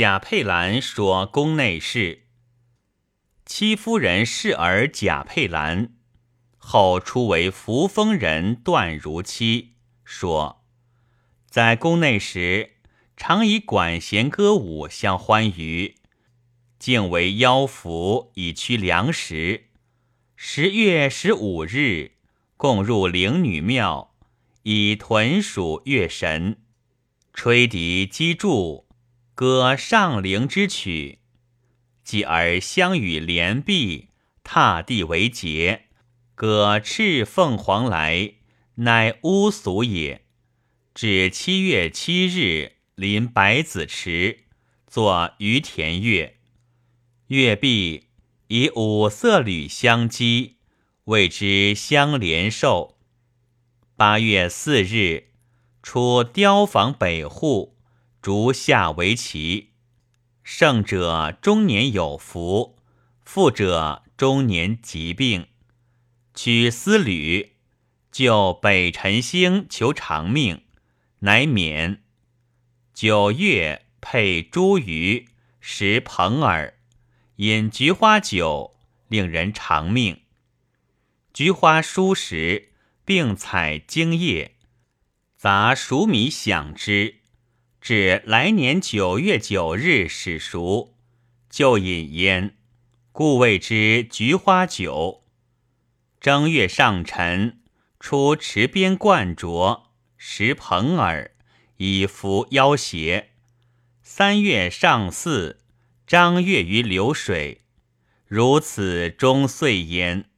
贾佩兰说宫内事。戚夫人侍儿贾佩兰，后出为扶风人段如妻，说在宫内时，常以管弦歌舞相欢娱，竟为妖服以驱粮食。十月十五日，共入灵女庙，以豚属乐神，吹笛击筑，歌上灵之曲。继而相与连璧，踏地为节，歌赤凤凰来，乃巫俗也。至七月七日，临百子池，作于田乐。乐毕。以五色缕相击，谓之相连寿。八月四日，出雕房北户，逐下为棋。胜者中年有福，负者中年疾病。取丝缕，就北辰星求长命，乃免。九月配茱萸，食蓬耳。饮菊花酒，令人长命。菊花疏时，并采茎叶，杂熟米享之，至来年九月九日始熟，就饮焉，故谓之菊花酒。正月上晨，出池边灌浊，食蓬耳，以服腰胁。三月上巳。张月于流水，如此终岁焉。